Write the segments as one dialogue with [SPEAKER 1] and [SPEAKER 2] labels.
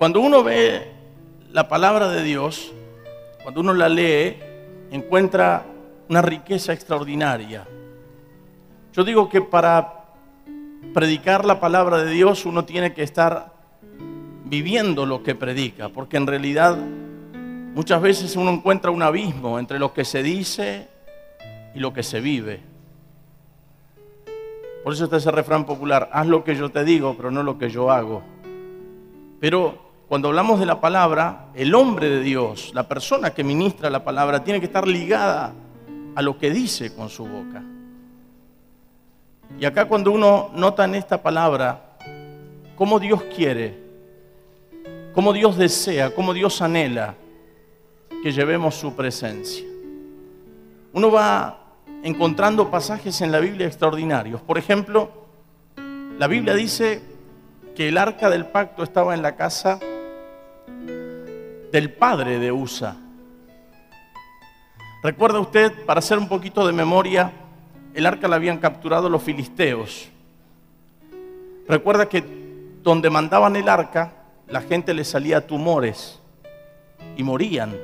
[SPEAKER 1] Cuando uno ve la palabra de Dios, cuando uno la lee, encuentra una riqueza extraordinaria. Yo digo que para predicar la palabra de Dios uno tiene que estar viviendo lo que predica, porque en realidad muchas veces uno encuentra un abismo entre lo que se dice y lo que se vive. Por eso está ese refrán popular, haz lo que yo te digo, pero no lo que yo hago. Pero cuando hablamos de la palabra, el hombre de Dios, la persona que ministra la palabra, tiene que estar ligada a lo que dice con su boca. Y acá cuando uno nota en esta palabra cómo Dios quiere, cómo Dios desea, cómo Dios anhela que llevemos su presencia. Uno va encontrando pasajes en la Biblia extraordinarios. Por ejemplo, la Biblia dice que el arca del pacto estaba en la casa del padre de Usa. ¿Recuerda usted, para hacer un poquito de memoria, el arca la habían capturado los filisteos? Recuerda que donde mandaban el arca, la gente le salía tumores y morían.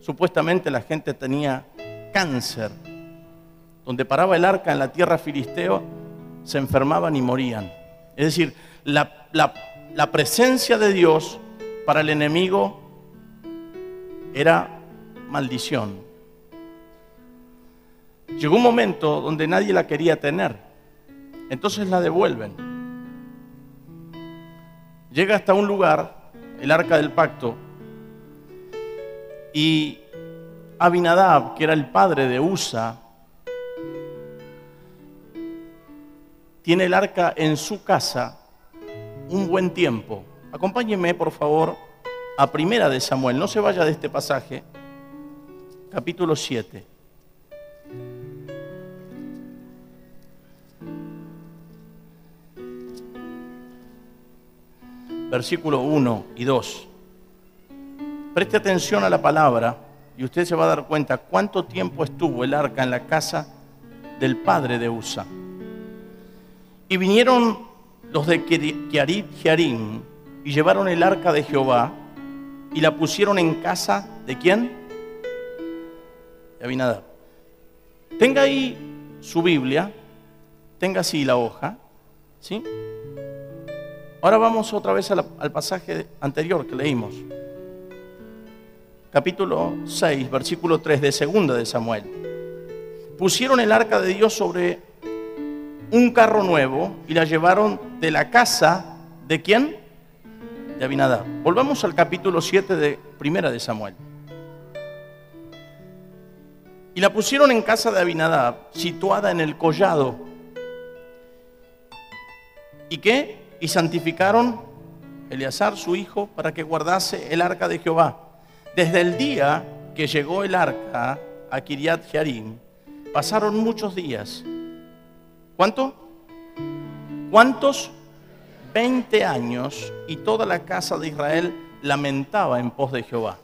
[SPEAKER 1] Supuestamente la gente tenía cáncer donde paraba el arca en la tierra filisteo, se enfermaban y morían. Es decir, la, la presencia de Dios para el enemigo era maldición. Llegó un momento donde nadie la quería tener, entonces la devuelven. Llega hasta un lugar, el arca del pacto, y Abinadab, que era el padre de Usa, tiene el arca en su casa un buen tiempo. Acompáñenme, por favor, a Primera de Samuel. No se vaya de este pasaje. Capítulo 7. Versículo 1 y 2. Preste atención a la palabra y usted se va a dar cuenta cuánto tiempo estuvo el arca en la casa del padre de Usa. Y vinieron los de Kiarit Jearim y llevaron el arca de Jehová y la pusieron en casa de quién? De Abinadab. Tenga ahí su Biblia, tenga así la hoja, ¿sí? Ahora vamos otra vez al pasaje anterior que leímos. Capítulo 6, versículo 3 de segunda de Samuel. Pusieron el arca de Dios sobre un carro nuevo y la llevaron de la casa de quién? Abinadab. Volvamos al capítulo 7 de Primera de Samuel. Y la pusieron en casa de Abinadab, situada en el collado. ¿Y qué? Y santificaron Eleazar, su hijo, para que guardase el arca de Jehová. Desde el día que llegó el arca a Kiriat Jearim, pasaron muchos días ¿Cuánto? ¿Cuántos? Veinte años y toda la casa de Israel lamentaba en pos de Jehová.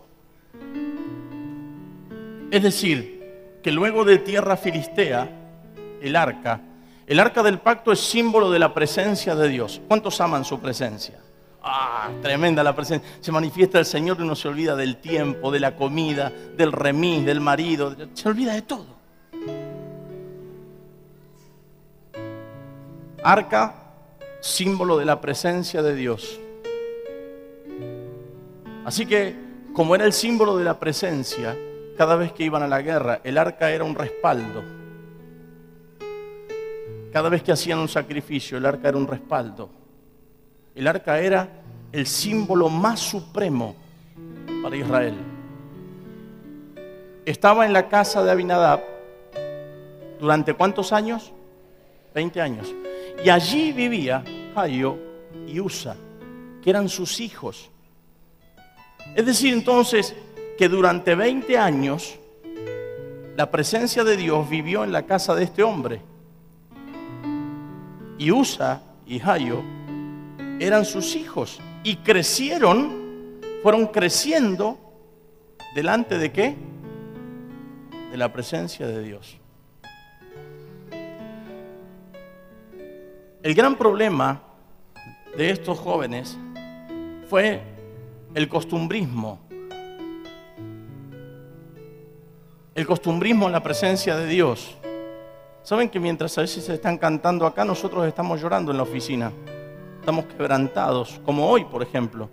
[SPEAKER 1] Es decir, que luego de tierra filistea, el arca, el arca del pacto es símbolo de la presencia de Dios. ¿Cuántos aman su presencia? Ah, tremenda la presencia. Se manifiesta el Señor y uno se olvida del tiempo, de la comida, del remis, del marido. Se olvida de todo. Arca, símbolo de la presencia de Dios. Así que, como era el símbolo de la presencia, cada vez que iban a la guerra, el arca era un respaldo. Cada vez que hacían un sacrificio, el arca era un respaldo. El arca era el símbolo más supremo para Israel. Estaba en la casa de Abinadab durante cuántos años? 20 años. Y allí vivía Jairo y Usa, que eran sus hijos. Es decir, entonces, que durante 20 años la presencia de Dios vivió en la casa de este hombre. Y Usa y Jairo eran sus hijos y crecieron, fueron creciendo delante de qué? De la presencia de Dios. El gran problema de estos jóvenes fue el costumbrismo. El costumbrismo en la presencia de Dios. Saben que mientras a veces se están cantando acá, nosotros estamos llorando en la oficina. Estamos quebrantados, como hoy, por ejemplo.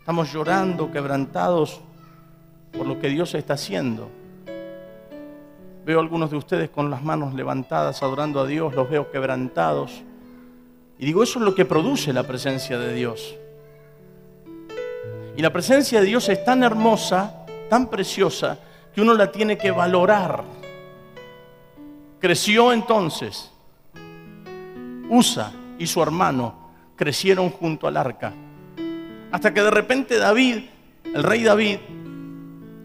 [SPEAKER 1] Estamos llorando, quebrantados por lo que Dios está haciendo. Veo a algunos de ustedes con las manos levantadas adorando a Dios, los veo quebrantados. Y digo, eso es lo que produce la presencia de Dios. Y la presencia de Dios es tan hermosa, tan preciosa, que uno la tiene que valorar. Creció entonces. Usa y su hermano crecieron junto al arca. Hasta que de repente David, el rey David,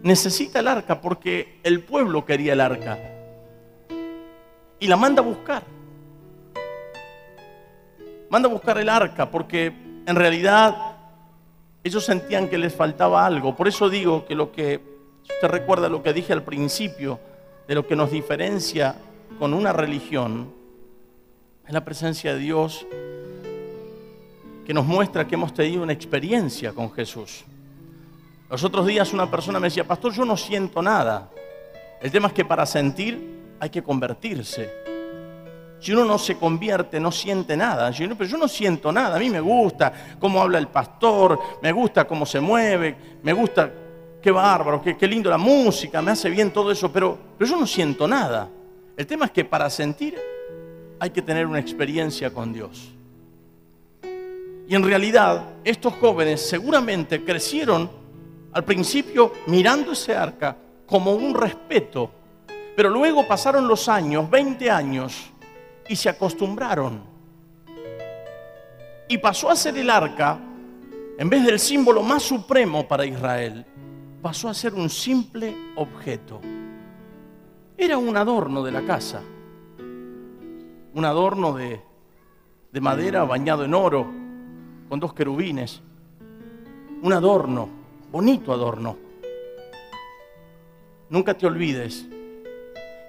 [SPEAKER 1] necesita el arca porque el pueblo quería el arca. Y la manda a buscar. Manda a buscar el arca porque en realidad ellos sentían que les faltaba algo. Por eso digo que lo que, si usted recuerda lo que dije al principio, de lo que nos diferencia con una religión, es la presencia de Dios que nos muestra que hemos tenido una experiencia con Jesús. Los otros días una persona me decía, pastor, yo no siento nada. El tema es que para sentir hay que convertirse. Si uno no se convierte, no siente nada. pero yo no siento nada. A mí me gusta cómo habla el pastor, me gusta cómo se mueve, me gusta, qué bárbaro, qué, lindo la música, me hace bien todo eso, pero, yo no siento nada. El tema es que para sentir hay que tener una experiencia con Dios. Y en realidad, estos jóvenes seguramente crecieron al principio mirando ese arca como un respeto, pero luego pasaron los años, 20 años, y se acostumbraron. Y pasó a ser el arca, en vez del símbolo más supremo para Israel, pasó a ser un simple objeto. Era un adorno de la casa, un adorno de, de madera bañado en oro, con dos querubines, un adorno, bonito adorno. Nunca te olvides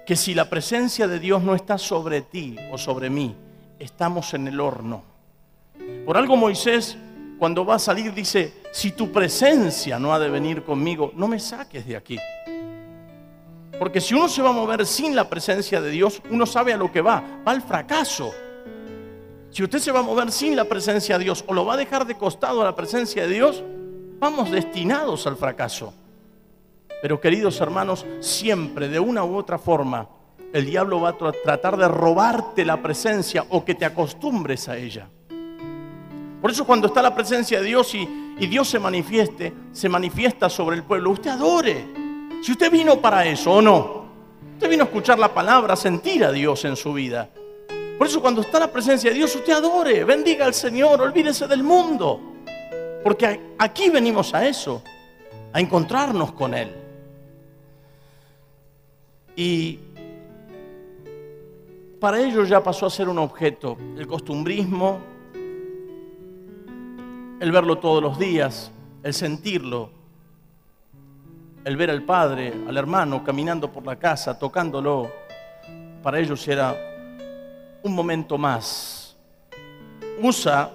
[SPEAKER 1] que si la presencia de Dios no está sobre ti o sobre mí, estamos en el horno. Por algo Moisés, cuando va a salir, dice, si tu presencia no ha de venir conmigo, no me saques de aquí. Porque si uno se va a mover sin la presencia de Dios, uno sabe a lo que va, va al fracaso. Si usted se va a mover sin la presencia de Dios o lo va a dejar de costado a la presencia de Dios, vamos destinados al fracaso. Pero queridos hermanos, siempre de una u otra forma el diablo va a tratar de robarte la presencia o que te acostumbres a ella. Por eso cuando está la presencia de Dios y, Dios se manifieste, se manifiesta sobre el pueblo, usted adore. Si usted vino para eso o no, usted vino a escuchar la palabra, a sentir a Dios en su vida. Por eso cuando está la presencia de Dios, usted adore, bendiga al Señor, olvídese del mundo. Porque aquí venimos a eso, a encontrarnos con Él. Y para ellos ya pasó a ser un objeto. El costumbrismo, el verlo todos los días, el sentirlo, el ver al padre, al hermano caminando por la casa, tocándolo, para ellos era un momento más. Usa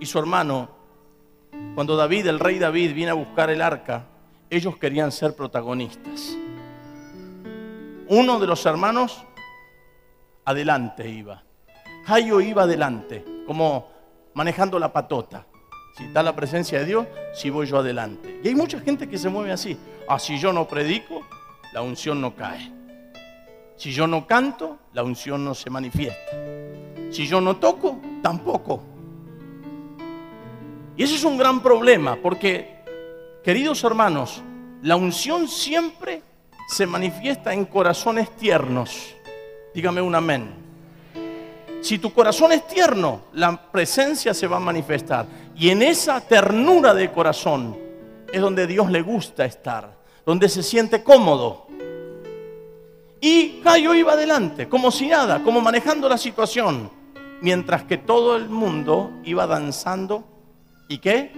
[SPEAKER 1] y su hermano, cuando David, el rey David, viene a buscar el arca, ellos querían ser protagonistas uno de los hermanos adelante iba. Jairo iba adelante, como manejando la patota. Si está la presencia de Dios, si voy yo adelante. Y hay mucha gente que se mueve así. Ah, si yo no predico, la unción no cae. Si yo no canto, la unción no se manifiesta. Si yo no toco, tampoco. Y ese es un gran problema, porque, queridos hermanos, la unción siempre se manifiesta en corazones tiernos. Dígame un amén. Si tu corazón es tierno, la presencia se va a manifestar. Y en esa ternura de corazón es donde Dios le gusta estar, donde se siente cómodo. Y Cayo iba adelante, como si nada, como manejando la situación, mientras que todo el mundo iba danzando y qué?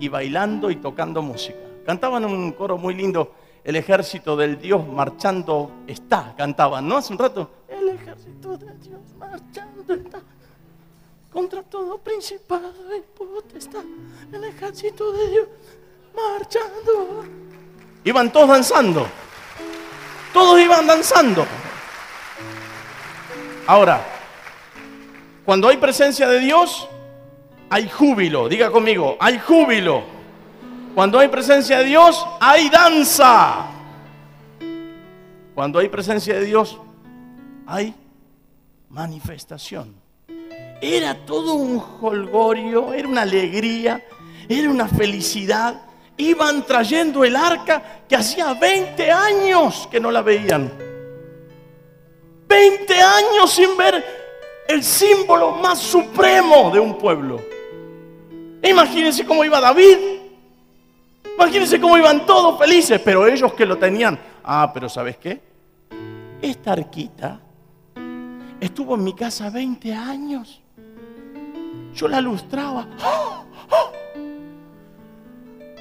[SPEAKER 1] Y bailando y tocando música. Cantaban un coro muy lindo el ejército del Dios marchando está, cantaban, ¿no? Hace un rato, el ejército de Dios marchando está contra todo principado y potestad. el ejército de Dios marchando. Iban todos danzando. Todos iban danzando. Ahora, cuando hay presencia de Dios, hay júbilo. Diga conmigo, hay júbilo. Cuando hay presencia de Dios, hay danza. Cuando hay presencia de Dios, hay manifestación. Era todo un holgorio, era una alegría, era una felicidad. Iban trayendo el arca que hacía 20 años que no la veían. 20 años sin ver el símbolo más supremo de un pueblo. Imagínense cómo iba David. Imagínense cómo iban todos felices, pero ellos que lo tenían. Ah, pero ¿sabes qué? Esta arquita estuvo en mi casa 20 años. Yo la lustraba.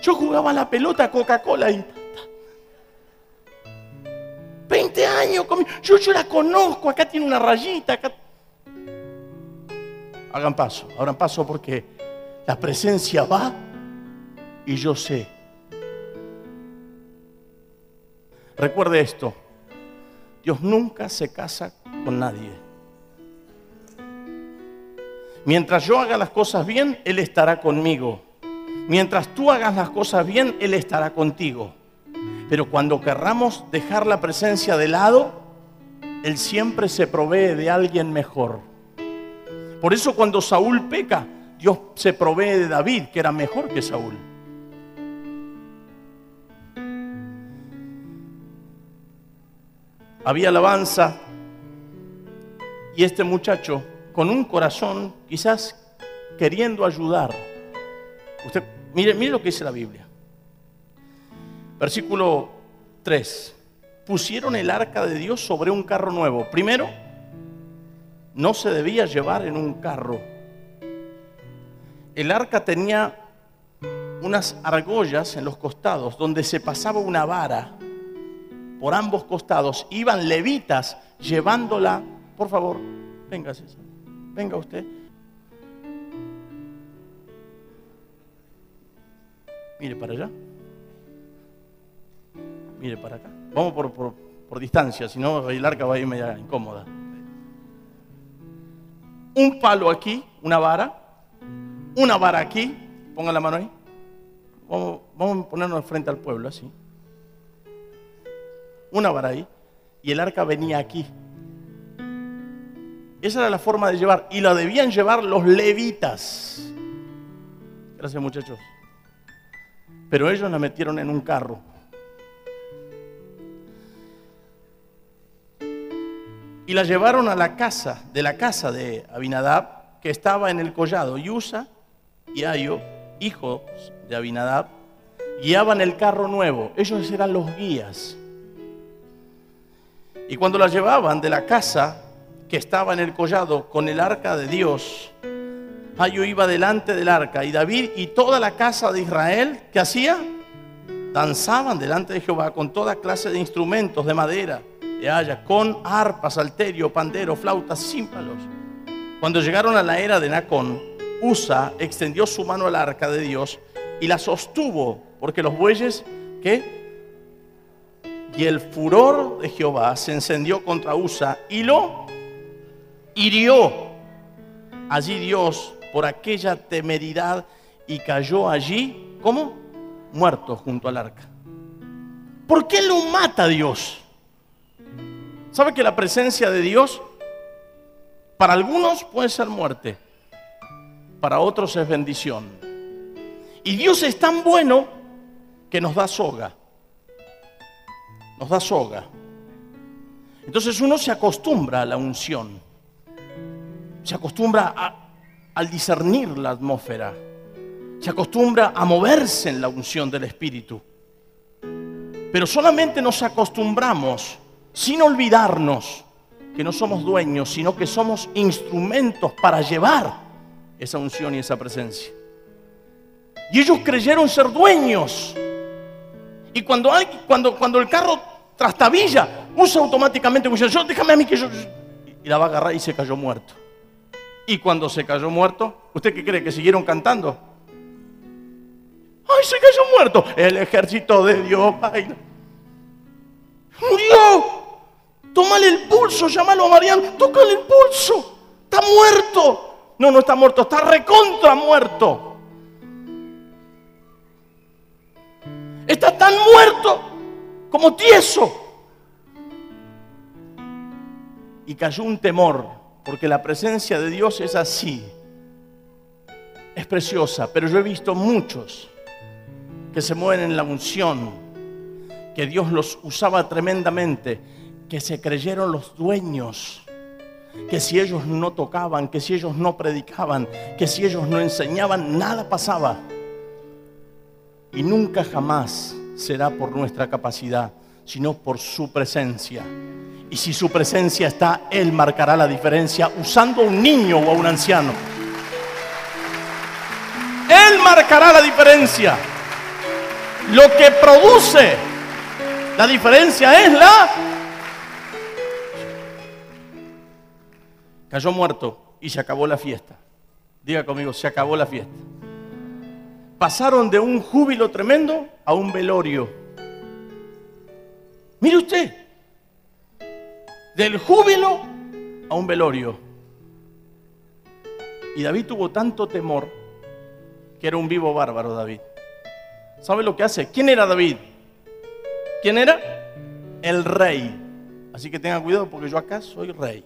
[SPEAKER 1] Yo jugaba la pelota Coca-Cola y 20 años conmigo. Yo, yo la conozco, acá tiene una rayita. Hagan paso, hagan paso porque la presencia va y yo sé. Recuerde esto, Dios nunca se casa con nadie. Mientras yo haga las cosas bien, Él estará conmigo. Mientras tú hagas las cosas bien, Él estará contigo. Pero cuando querramos dejar la presencia de lado, Él siempre se provee de alguien mejor. Por eso cuando Saúl peca, Dios se provee de David, que era mejor que Saúl. Había alabanza y este muchacho con un corazón quizás queriendo ayudar. Usted mire, mire lo que dice la Biblia. Versículo 3. Pusieron el arca de Dios sobre un carro nuevo. Primero, no se debía llevar en un carro. El arca tenía unas argollas en los costados donde se pasaba una vara por ambos costados. Iban levitas llevándola. Por favor, venga César, venga usted. Mire para allá. Mire para acá. Vamos por, por, por distancia, si no el arca va a ir media incómoda un palo aquí, una vara, una vara aquí, ponga la mano ahí. Vamos, vamos a ponernos frente al pueblo así. Una vara ahí. Y el arca venía aquí. Esa era la forma de llevar. Y la debían llevar los levitas. Gracias muchachos. Pero ellos la metieron en un carro. y la llevaron a la casa, de la casa de Abinadab, que estaba en el collado. Y Usa y Ayo, hijos de Abinadab, guiaban el carro nuevo. Ellos eran los guías. Y cuando la llevaban de la casa que estaba en el collado con el arca de Dios, Ayo iba delante del arca y David y toda la casa de Israel, ¿qué hacía? Danzaban delante de Jehová con toda clase de instrumentos de madera de haya, con arpa, salterio, pandero, flautas, címbalos. Cuando llegaron a la era de Nacón, Usa extendió su mano al arca de Dios y la sostuvo, porque los bueyes, ¿qué? Y el furor de Jehová se encendió contra Usa y lo hirió. Allí Dios por aquella temeridad y cayó allí, ¿cómo? Muerto junto al arca. ¿Por qué lo mata Dios? ¿Sabe que la presencia de Dios para algunos puede ser muerte, para otros es bendición? Y Dios es tan bueno que nos da soga, nos da soga. Entonces uno se acostumbra a la unción, se acostumbra a, al discernir la atmósfera, se acostumbra a moverse en la unción del Espíritu. Pero solamente nos acostumbramos sin olvidarnos que no somos dueños, sino que somos instrumentos para llevar esa unción y esa presencia. Y ellos creyeron ser dueños. Y cuando, hay, cuando, cuando el carro trastabilla, usa automáticamente, yo, déjame a mí que yo... Y la va a agarrar y se cayó muerto. Y cuando se cayó muerto, ¿usted qué cree? ¿Que siguieron cantando? ¡Ay, se cayó muerto! El ejército de Dios baila. ¡Murió! Tómale el pulso, llámalo a Mariano, tócale el pulso. Está muerto. No, no está muerto, está recontra muerto. Está tan muerto como tieso. Y cayó un temor, porque la presencia de Dios es así. Es preciosa, pero yo he visto muchos que se mueven en la unción, que Dios los usaba tremendamente, que se creyeron los dueños, que si ellos no tocaban, que si ellos no predicaban, que si ellos no enseñaban, nada pasaba. Y nunca jamás será por nuestra capacidad, sino por su presencia. Y si su presencia está, Él marcará la diferencia usando a un niño o a un anciano. Él marcará la diferencia. Lo que produce la diferencia es la... Cayó muerto y se acabó la fiesta. Diga conmigo, se acabó la fiesta. Pasaron de un júbilo tremendo a un velorio. Mire usted, del júbilo a un velorio. Y David tuvo tanto temor que era un vivo bárbaro David. ¿Sabe lo que hace? ¿Quién era David? ¿Quién era? El rey. Así que tengan cuidado porque yo acá soy rey.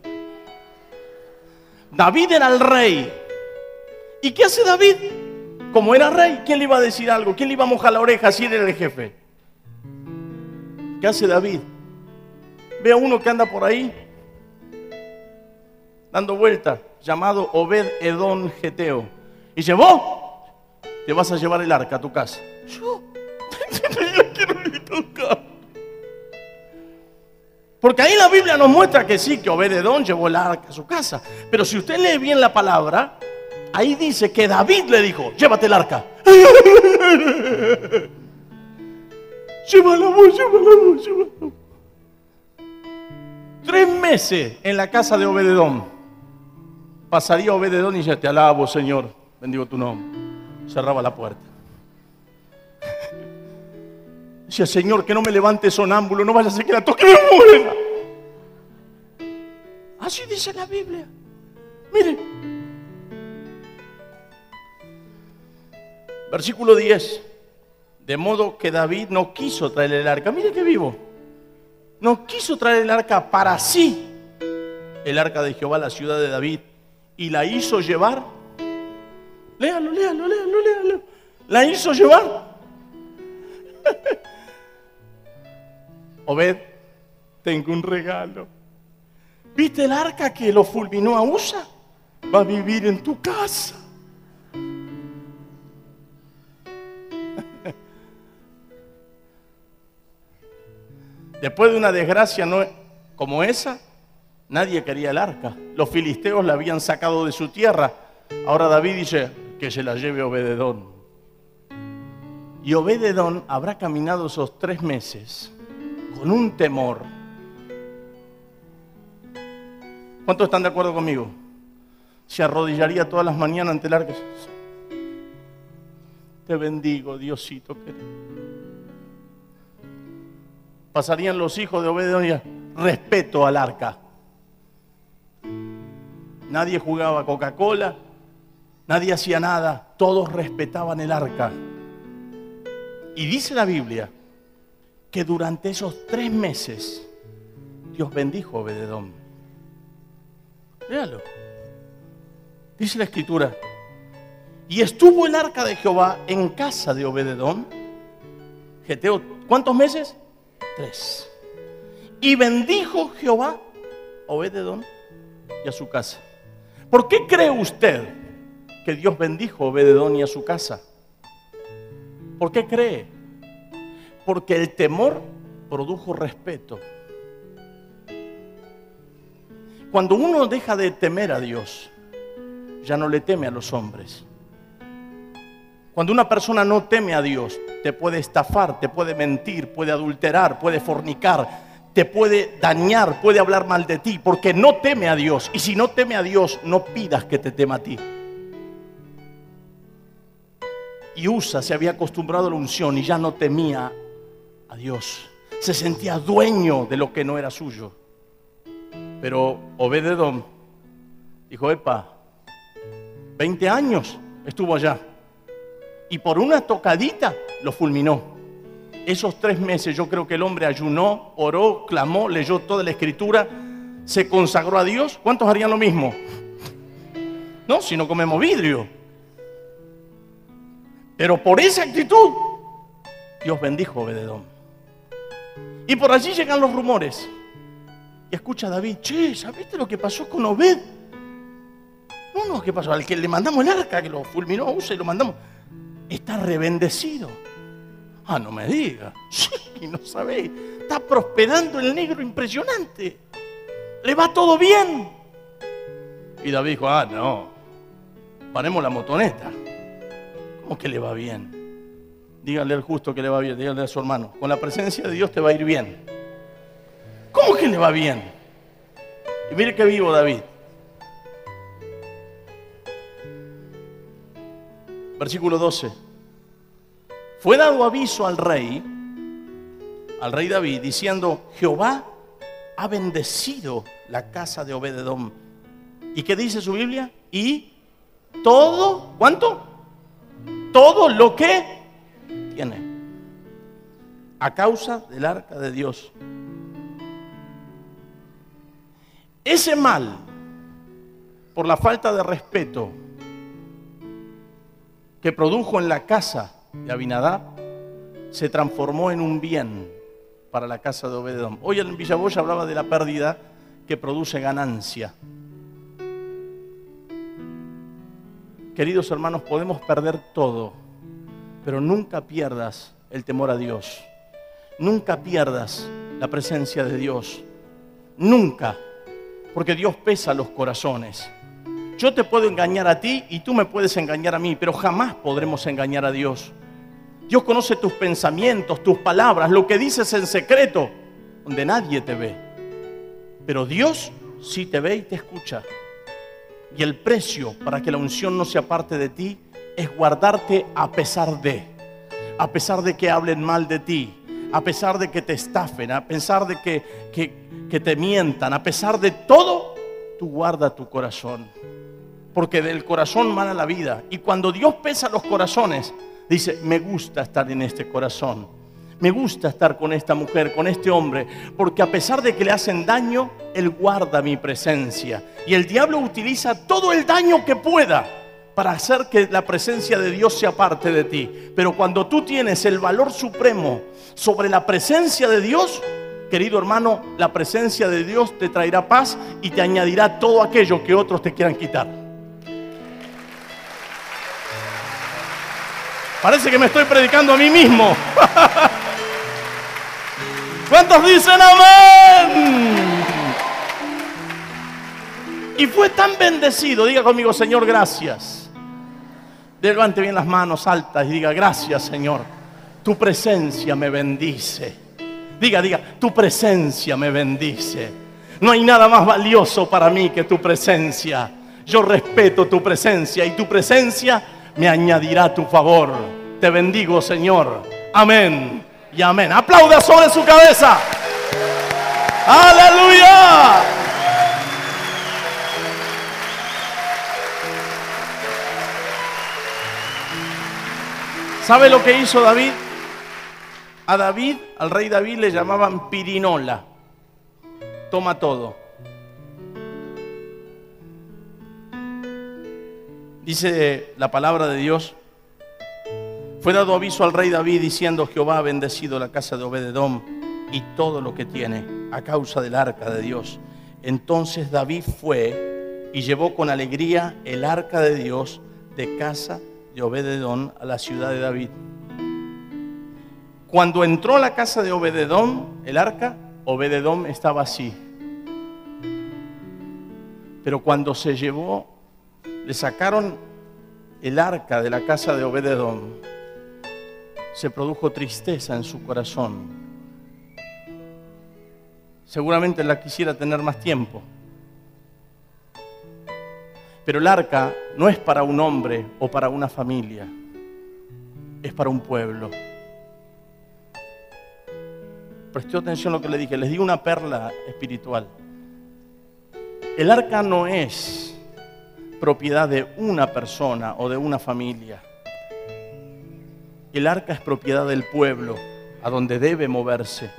[SPEAKER 1] David era el rey. ¿Y qué hace David? Como era rey, ¿quién le iba a decir algo? ¿Quién le iba a mojar la oreja si era el jefe? ¿Qué hace David? Ve a uno que anda por ahí dando vuelta, llamado Obed Edón Geteo. Y dice, vos te vas a llevar el arca a tu casa. Yo, la quiero ni tocar. Porque ahí la Biblia nos muestra que sí, que Obed Edón llevó el arca a su casa. Pero si usted lee bien la palabra, ahí dice que David le dijo, llévate el arca. llévala vos, llévala vos, llévala vos. Tres meses en la casa de Obededón. Pasaría Obededón y ya te alabo, Señor. Bendigo tu nombre. Cerraba la puerta. Decía, Señor, que no me levante sonámbulo, no vaya a ser que la toque y me muera. Así dice la Biblia. Mire. Versículo 10. De modo que David no quiso traer el arca. Mire que vivo no quiso traer el arca para sí, el arca de Jehová, la ciudad de David, y la hizo llevar. Léalo, léalo, léalo, léalo. La hizo llevar. Obed, tengo un regalo. ¿Viste el arca que lo fulminó a Usa? Va a vivir en tu casa. Después de una desgracia como esa, nadie quería el arca. Los filisteos la habían sacado de su tierra. Ahora David dice que se la lleve Obededón. Y Obededón habrá caminado esos tres meses con un temor. ¿Cuántos están de acuerdo conmigo? Se arrodillaría todas las mañanas ante el arca. Te bendigo, Diosito querido pasarían los hijos de Obededón respeto al arca. Nadie jugaba Coca-Cola, nadie hacía nada, todos respetaban el arca. Y dice la Biblia que durante esos tres meses Dios bendijo a Obededón. Léalo. Dice la escritura. Y estuvo el arca de Jehová en casa de Obededón. Geteo, ¿cuántos meses? Y bendijo Jehová a Obededón y a su casa. ¿Por qué cree usted que Dios bendijo a Obededón y a su casa? ¿Por qué cree? Porque el temor produjo respeto. Cuando uno deja de temer a Dios, ya no le teme a los hombres. Cuando una persona no teme a Dios, te puede estafar, te puede mentir, puede adulterar, puede fornicar, te puede dañar, puede hablar mal de ti, porque no teme a Dios. Y si no teme a Dios, no pidas que te tema a ti. Y Usa se había acostumbrado a la unción y ya no temía a Dios. Se sentía dueño de lo que no era suyo. Pero Obededón dijo, epa, 20 años estuvo allá. Y por una tocadita lo fulminó. Esos tres meses yo creo que el hombre ayunó, oró, clamó, leyó toda la escritura, se consagró a Dios. ¿Cuántos harían lo mismo? No, si no comemos vidrio. Pero por esa actitud, Dios bendijo a Obededón. Y por allí llegan los rumores. Y escucha a David, che, ¿sabiste lo que pasó con Obed? No, no, ¿qué pasó? Al que le mandamos el arca, que lo fulminó a Usa y lo mandamos, está rebendecido. Ah, no me diga. Sí, no sabéis. Está prosperando el negro impresionante. Le va todo bien. Y David dijo, ah, no. Paremos la motoneta. ¿Cómo que le va bien? Dígale al justo que le va bien, dígale a su hermano. Con la presencia de Dios te va a ir bien. ¿Cómo que le va bien? Y mire que vivo David. Versículo 12. Fue dado aviso al rey, al rey David, diciendo, Jehová ha bendecido la casa de Obededón. ¿Y qué dice su Biblia? Y todo, ¿cuánto? Todo lo que tiene. A causa del arca de Dios. Ese mal, por la falta de respeto que produjo en la casa de Abinadab, se transformó en un bien para la casa de Obededón. Hoy en Villaboya hablaba de la pérdida que produce ganancia. Queridos hermanos, podemos perder todo, pero nunca pierdas el temor a Dios. Nunca pierdas la presencia de Dios. Nunca porque Dios pesa los corazones. Yo te puedo engañar a ti y tú me puedes engañar a mí, pero jamás podremos engañar a Dios. Dios conoce tus pensamientos, tus palabras, lo que dices en secreto, donde nadie te ve. Pero Dios sí te ve y te escucha. Y el precio para que la unción no sea parte de ti es guardarte a pesar de, a pesar de que hablen mal de ti, a pesar de que te estafen, a pesar de que, que, te mientan, a pesar de todo, tú guarda tu corazón. Porque del corazón mana la vida. Y cuando Dios pesa los corazones, dice, me gusta estar en este corazón. Me gusta estar con esta mujer, con este hombre, porque a pesar de que le hacen daño, Él guarda mi presencia. Y el diablo utiliza todo el daño que pueda para hacer que la presencia de Dios sea parte de ti. Pero cuando tú tienes el valor supremo sobre la presencia de Dios, querido hermano, la presencia de Dios te traerá paz y te añadirá todo aquello que otros te quieran quitar. Parece que me estoy predicando a mí mismo. ¿Cuántos dicen amén? Y fue tan bendecido, diga conmigo, Señor, gracias Levante bien las manos altas y diga, gracias Señor, tu presencia me bendice. Diga, diga, tu presencia me bendice. No hay nada más valioso para mí que tu presencia. Yo respeto tu presencia y tu presencia me añadirá tu favor. Te bendigo, Señor. Amén y amén. Aplauda sobre su cabeza. Aleluya. ¿Sabe lo que hizo David? A David, al rey David le llamaban pirinola. Toma todo. Dice la palabra de Dios. Fue dado aviso al rey David diciendo, Jehová ha bendecido la casa de Obededón y todo lo que tiene a causa del arca de Dios. Entonces David fue y llevó con alegría el arca de Dios de casa de Obededón a la ciudad de David. Cuando entró a la casa de Obededón, el arca, Obededón estaba así. Pero cuando se llevó, le sacaron el arca de la casa de Obededón, se produjo tristeza en su corazón. Seguramente la quisiera tener más tiempo. Pero el arca no es para un hombre o para una familia. es para un pueblo. Prestó atención a lo que le dije, les di una perla espiritual. El arca no es propiedad de una persona o de una familia. El arca es propiedad del pueblo, a donde debe moverse.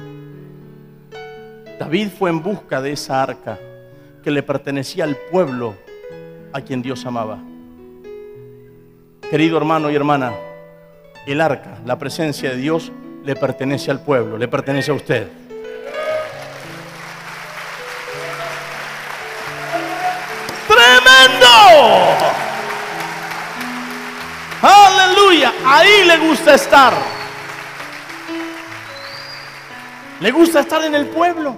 [SPEAKER 1] David fue en busca de esa arca que le pertenecía al pueblo a quien Dios amaba. Querido hermano y hermana, el arca, la presencia de Dios, le pertenece al pueblo, le pertenece a usted. Ahí le gusta estar. Le gusta estar en el pueblo.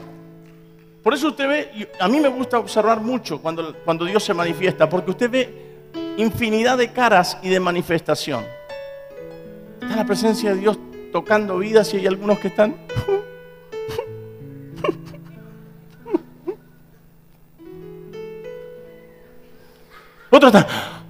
[SPEAKER 1] Por eso usted ve, a mí me gusta observar mucho cuando, cuando Dios se manifiesta, porque usted ve infinidad de caras y de manifestación. Está la presencia de Dios tocando vidas y hay algunos que están... Otros están...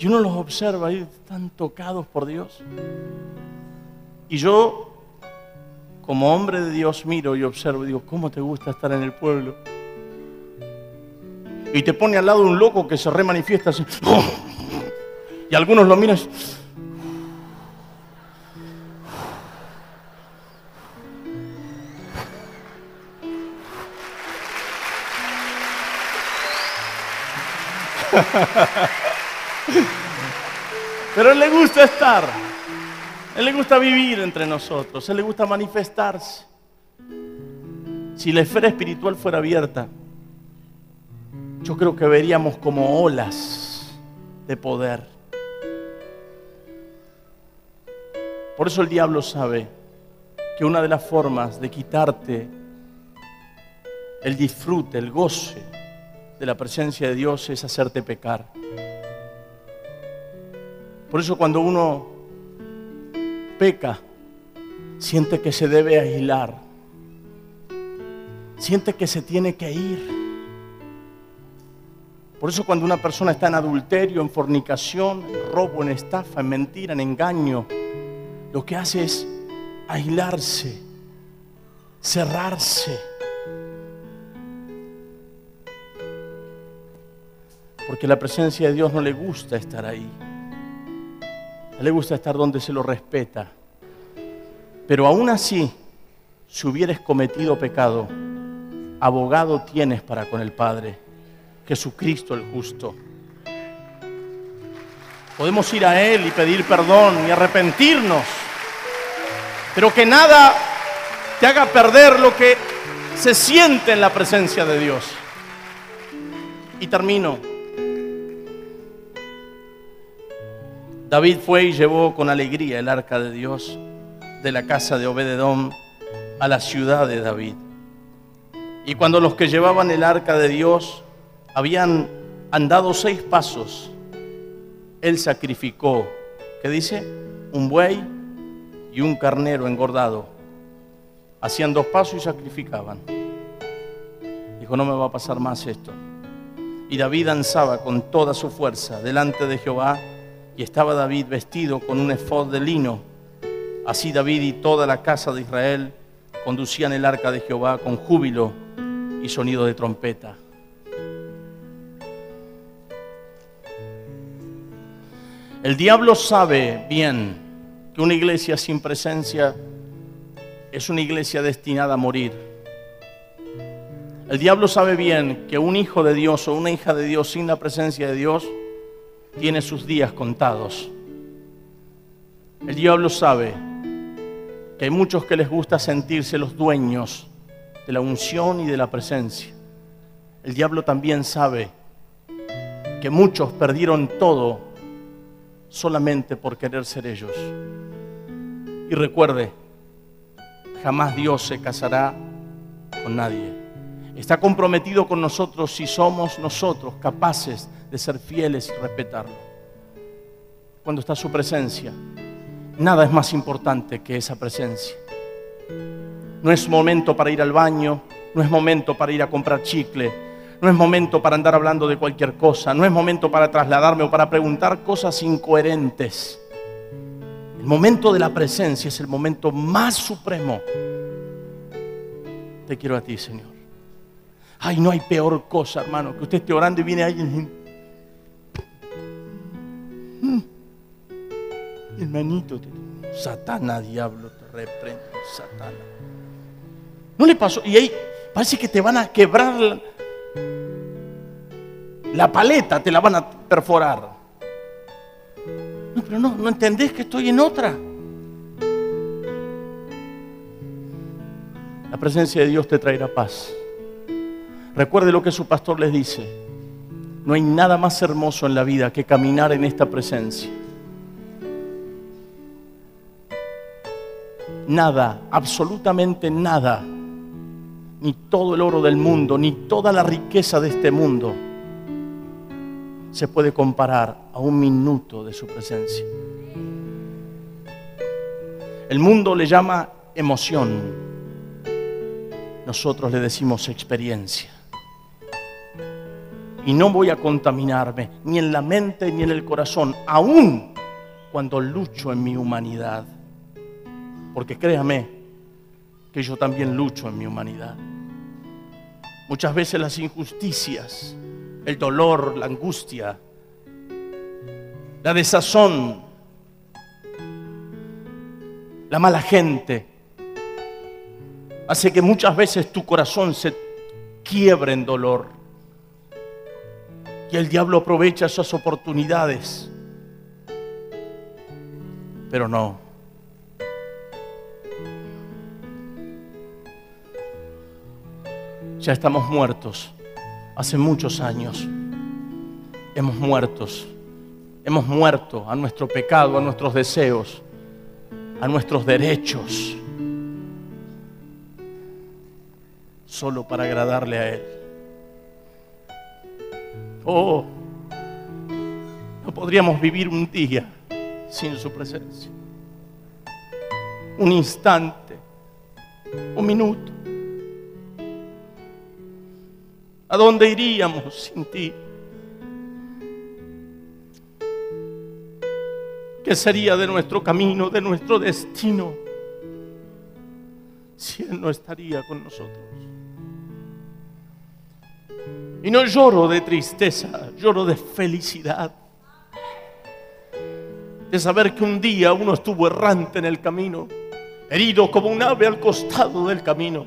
[SPEAKER 1] Y uno los observa ahí, están tocados por Dios. Y yo, como hombre de Dios, miro y observo y digo, ¿cómo te gusta estar en el pueblo? Y te pone al lado un loco que se remanifiesta así. Y algunos lo miran. Pero le gusta estar. Él le gusta vivir entre nosotros. Él le gusta manifestarse. Si la esfera espiritual fuera abierta, yo creo que veríamos como olas de poder. Por eso el diablo sabe que una de las formas de quitarte el disfrute, el goce de la presencia de Dios es hacerte pecar. Por eso cuando uno peca, siente que se debe aislar, siente que se tiene que ir. Por eso cuando una persona está en adulterio, en fornicación, en robo, en estafa, en mentira, en engaño, lo que hace es aislarse, cerrarse. Porque la presencia de Dios no le gusta estar ahí le gusta estar donde se lo respeta. Pero aún así, si hubieres cometido pecado, abogado tienes para con el Padre, Jesucristo el justo. Podemos ir a Él y pedir perdón y arrepentirnos, pero que nada te haga perder lo que se siente en la presencia de Dios. Y termino. David fue y llevó con alegría el arca de Dios de la casa de Obededón a la ciudad de David. Y cuando los que llevaban el arca de Dios habían andado seis pasos, él sacrificó, ¿qué dice? Un buey y un carnero engordado. Hacían dos pasos y sacrificaban. Dijo, no me va a pasar más esto. Y David danzaba con toda su fuerza delante de Jehová y estaba David vestido con un efod de lino. Así David y toda la casa de Israel conducían el arca de Jehová con júbilo y sonido de trompeta. El diablo sabe bien que una iglesia sin presencia es una iglesia destinada a morir. El diablo sabe bien que un hijo de Dios o una hija de Dios sin la presencia de Dios tiene sus días contados. El diablo sabe que hay muchos que les gusta sentirse los dueños de la unción y de la presencia. El diablo también sabe que muchos perdieron todo solamente por querer ser ellos. Y recuerde, Jamás Dios se casará con nadie. Está comprometido con nosotros si somos nosotros capaces de ser fieles y respetarlo. Cuando está su presencia, nada es más importante que esa presencia. No es momento para ir al baño, no es momento para ir a comprar chicle, no es momento para andar hablando de cualquier cosa, no es momento para trasladarme o para preguntar cosas incoherentes. El momento de la presencia es el momento más supremo. Te quiero a ti, Señor. Ay, no hay peor cosa, hermano, que usted esté orando y viene alguien. Hermanito, Satana, diablo, te reprendo, Satana. ¿No le pasó? Y ahí parece que te van a quebrar la paleta, te la van a perforar. No, pero no, no entendés que estoy en otra. La presencia de Dios te traerá paz. Recuerde lo que su pastor les dice. No hay nada más hermoso en la vida que caminar en esta presencia. Nada, absolutamente nada, ni todo el oro del mundo, ni toda la riqueza de este mundo se puede comparar a un minuto de su presencia. El mundo le llama emoción, nosotros le decimos experiencia. Y no voy a contaminarme ni en la mente ni en el corazón, aún cuando lucho en mi humanidad. Porque créame que yo también lucho en mi humanidad. Muchas veces las injusticias el dolor, la angustia, la desazón, la mala gente, hace que muchas veces tu corazón se quiebre en dolor. Y el diablo aprovecha esas oportunidades. Pero no. Ya estamos muertos hace muchos años. Hemos muertos. Hemos muerto a nuestro pecado, a nuestros deseos, a nuestros derechos, solo para agradarle a Él. Oh, no podríamos vivir un día sin su presencia. Un instante, un minuto. ¿A dónde iríamos sin ti? ¿Qué sería de nuestro camino, de nuestro destino, si Él no estaría con nosotros? Y no lloro de tristeza, lloro de felicidad. De saber que un día uno estuvo errante en el camino, herido como un ave al costado del camino.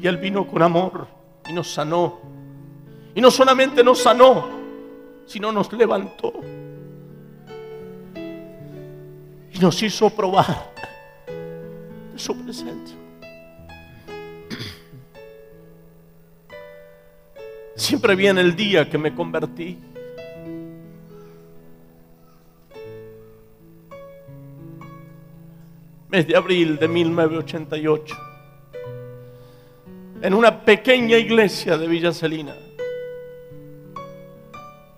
[SPEAKER 1] Y Él vino con amor y nos sanó. Y no solamente nos sanó, sino nos levantó. Y nos hizo probar de su presencia. Siempre viene el día que me convertí. Mes de abril de 1988 en una pequeña iglesia de Villa Celina,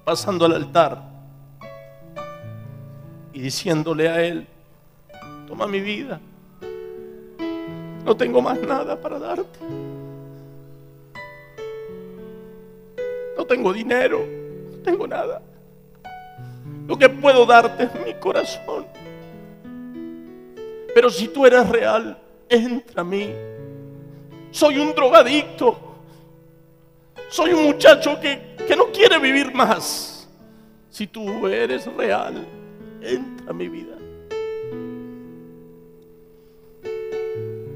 [SPEAKER 1] pasando al altar y diciéndole a él, toma mi vida, no tengo más nada para darte. No tengo dinero, no tengo nada. Lo que puedo darte es mi corazón. Pero si tú eres real, entra a mí soy un drogadicto. Soy un muchacho que, que no quiere vivir más. Si tú eres real, entra a mi vida.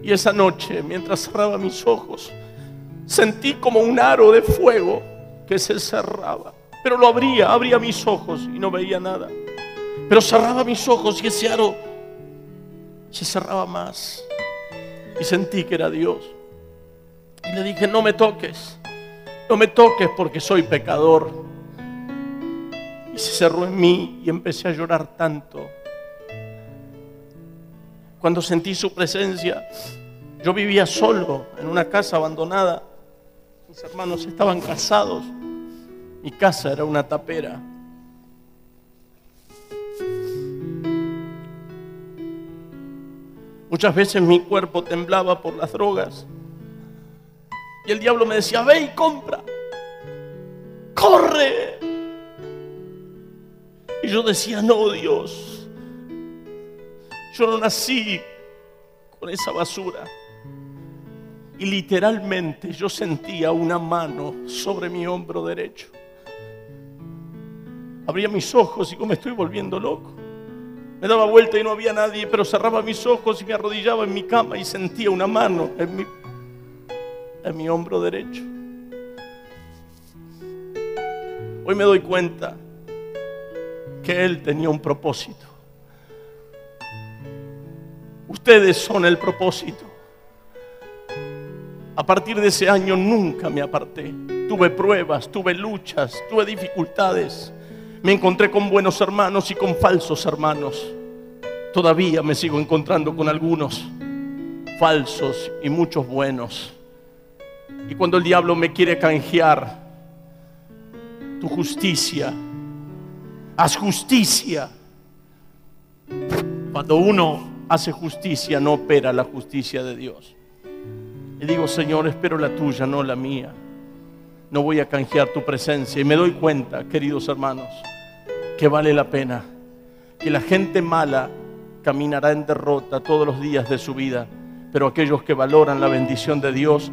[SPEAKER 1] Y esa noche, mientras cerraba mis ojos, sentí como un aro de fuego que se cerraba. Pero lo abría, abría mis ojos y no veía nada. Pero cerraba mis ojos y ese aro se cerraba más. Y sentí que era Dios. Y le dije, no me toques, no me toques porque soy pecador. Y se cerró en mí y empecé a llorar tanto. cuando sentí su presencia. Yo vivía solo en una casa abandonada. Mis hermanos estaban casados. Mi casa era una tapera. Muchas veces mi cuerpo temblaba por las drogas. Y el diablo me decía, ve y compra. Corre. Y yo decía, no, Dios. Yo no nací con esa basura. Y literalmente yo sentía una mano sobre mi hombro derecho. Abría mis ojos y como estoy volviendo loco. Me daba vuelta y no había nadie, pero cerraba mis ojos y me arrodillaba en mi cama y sentía una mano en mi, en mi hombro derecho. Hoy me doy cuenta que Él tenía un propósito. Ustedes son el propósito. A partir de ese año nunca me aparté. Tuve pruebas, tuve luchas, tuve dificultades. Me encontré con buenos hermanos y con falsos hermanos. Todavía me sigo encontrando con algunos falsos y muchos buenos. Y cuando el diablo me quiere canjear tu justicia, haz justicia. Cuando uno hace justicia, no opera la justicia de Dios. Y digo, Señor, espero la tuya, no la mía. No voy a canjear tu presencia. Y me doy cuenta, queridos hermanos, que vale la pena. Que la gente mala caminará en derrota todos los días de su vida. Pero aquellos que valoran la bendición de Dios,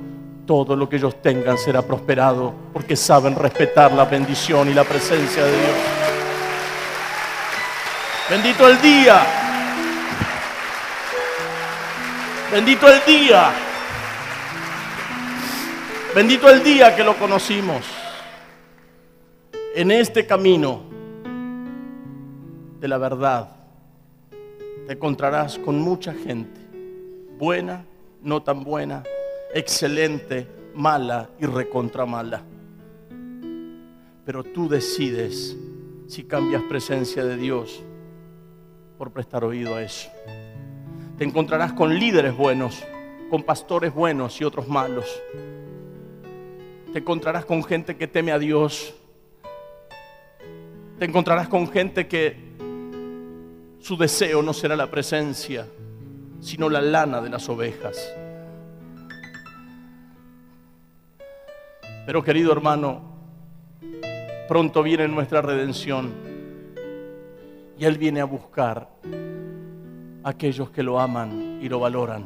[SPEAKER 1] todo lo que ellos tengan será prosperado. Porque saben respetar la bendición y la presencia de Dios. Bendito el día Bendito el día. Bendito el día que lo conocimos. En este camino de la verdad te encontrarás con mucha gente, buena, no tan buena, excelente, mala y recontra mala. Pero tú decides si cambias presencia de Dios por prestar oído a eso. Te encontrarás con líderes buenos, con pastores buenos y otros malos. Te encontrarás con gente que teme a Dios. Te encontrarás con gente que su deseo no será la presencia, sino la lana de las ovejas. Pero querido hermano, pronto viene nuestra redención y Él viene a buscar aquellos que lo aman y lo valoran.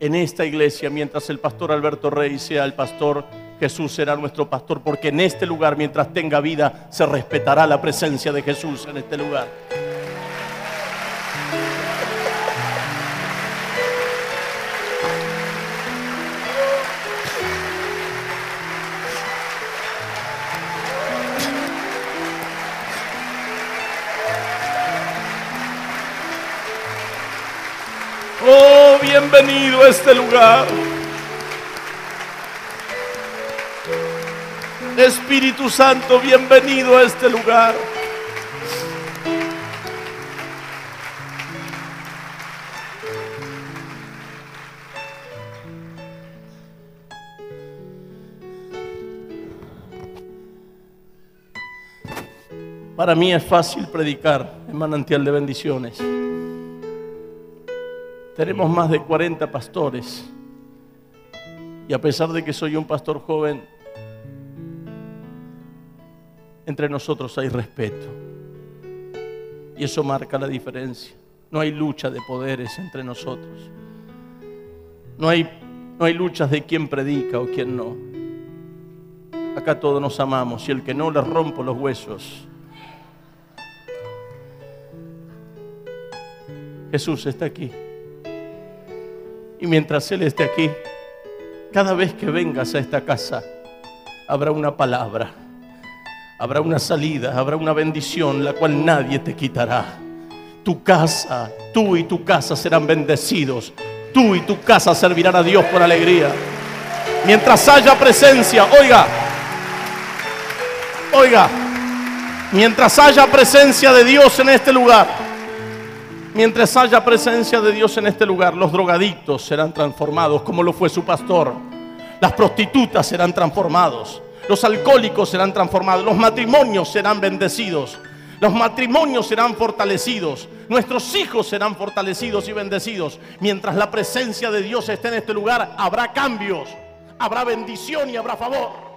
[SPEAKER 1] En esta iglesia, mientras el pastor Alberto Rey sea el pastor, Jesús será nuestro pastor, porque en este lugar, mientras tenga vida, se respetará la presencia de Jesús en este lugar. Bienvenido a este lugar. Espíritu Santo, bienvenido a este lugar. Para mí es fácil predicar en manantial de bendiciones. Tenemos más de 40 pastores. Y a pesar de que soy un pastor joven, entre nosotros hay respeto. Y eso marca la diferencia. No hay lucha de poderes entre nosotros. No hay, no hay luchas de quién predica o quién no. Acá todos nos amamos y el que no le rompo los huesos. Jesús está aquí. Y mientras Él esté aquí, cada vez que vengas a esta casa, habrá una palabra, habrá una salida, habrá una bendición, la cual nadie te quitará. Tu casa, tú y tu casa serán bendecidos. Tú y tu casa servirán a Dios con alegría. Mientras haya presencia, oiga, oiga, mientras haya presencia de Dios en este lugar, Mientras haya presencia de Dios en este lugar, los drogadictos serán transformados como lo fue su pastor. Las prostitutas serán transformados. Los alcohólicos serán transformados. Los matrimonios serán bendecidos. Los matrimonios serán fortalecidos. Nuestros hijos serán fortalecidos y bendecidos. Mientras la presencia de Dios esté en este lugar, habrá cambios, habrá bendición y habrá favor.